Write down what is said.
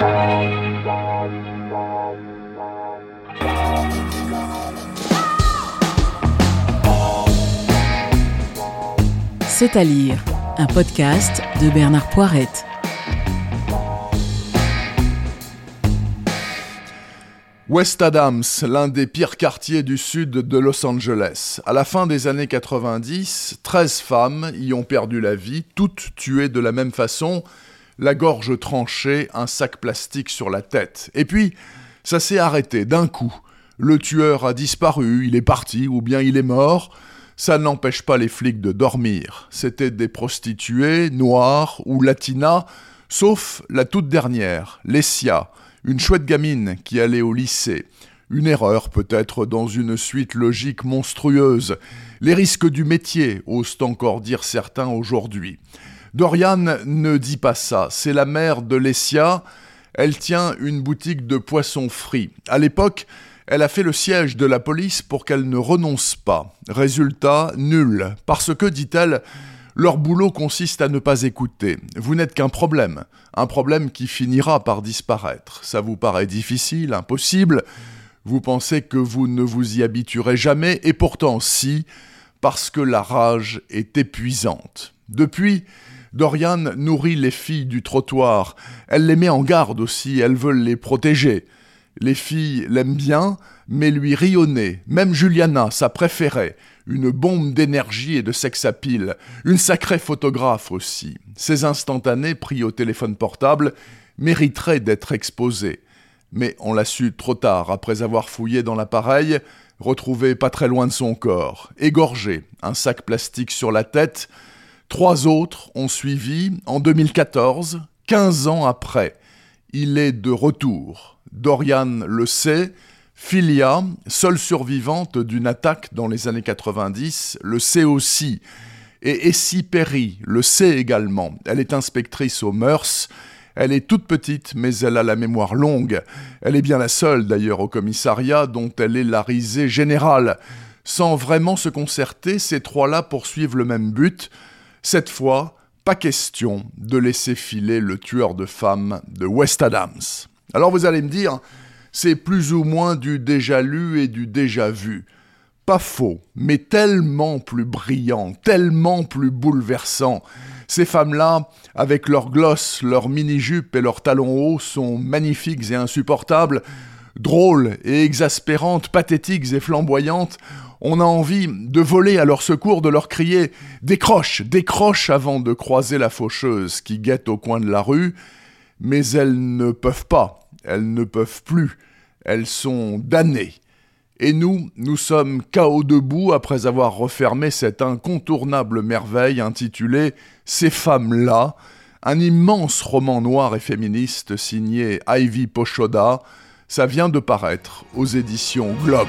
C'est à lire, un podcast de Bernard Poirette. West Adams, l'un des pires quartiers du sud de Los Angeles. À la fin des années 90, 13 femmes y ont perdu la vie, toutes tuées de la même façon, la gorge tranchée, un sac plastique sur la tête. Et puis, ça s'est arrêté d'un coup. Le tueur a disparu, il est parti ou bien il est mort. Ça n'empêche pas les flics de dormir. C'étaient des prostituées, noires ou latinas, sauf la toute dernière, Lessia, une chouette gamine qui allait au lycée. Une erreur peut-être dans une suite logique monstrueuse. Les risques du métier, osent encore dire certains aujourd'hui. Dorian ne dit pas ça, c'est la mère de Lessia. Elle tient une boutique de poissons frits. À l'époque, elle a fait le siège de la police pour qu'elle ne renonce pas. Résultat, nul. Parce que, dit-elle, leur boulot consiste à ne pas écouter. Vous n'êtes qu'un problème. Un problème qui finira par disparaître. Ça vous paraît difficile, impossible. Vous pensez que vous ne vous y habituerez jamais, et pourtant si, parce que la rage est épuisante. Depuis, Dorian nourrit les filles du trottoir. Elle les met en garde aussi, elles veulent les protéger. Les filles l'aiment bien, mais lui rit Même Juliana, sa préférée, une bombe d'énergie et de sex pile, une sacrée photographe aussi. Ces instantanés pris au téléphone portable mériteraient d'être exposés. Mais on l'a su trop tard, après avoir fouillé dans l'appareil, retrouvé pas très loin de son corps, égorgé, un sac plastique sur la tête. Trois autres ont suivi en 2014, 15 ans après. Il est de retour. Dorian le sait, Philia, seule survivante d'une attaque dans les années 90, le sait aussi. Et Essie Perry le sait également. Elle est inspectrice aux mœurs. Elle est toute petite, mais elle a la mémoire longue. Elle est bien la seule, d'ailleurs, au commissariat dont elle est la risée générale. Sans vraiment se concerter, ces trois-là poursuivent le même but. Cette fois, pas question de laisser filer le tueur de femmes de West Adams. Alors vous allez me dire, c'est plus ou moins du déjà lu et du déjà vu. Pas faux, mais tellement plus brillant, tellement plus bouleversant. Ces femmes-là, avec leurs glosses, leurs mini-jupes et leurs talons hauts, sont magnifiques et insupportables, drôles et exaspérantes, pathétiques et flamboyantes. On a envie de voler à leur secours, de leur crier Décroche, décroche avant de croiser la faucheuse qui guette au coin de la rue, mais elles ne peuvent pas elles ne peuvent plus, elles sont damnées. Et nous, nous sommes chaos debout après avoir refermé cette incontournable merveille intitulée Ces femmes-là, un immense roman noir et féministe signé Ivy Pochoda. Ça vient de paraître aux éditions Globe.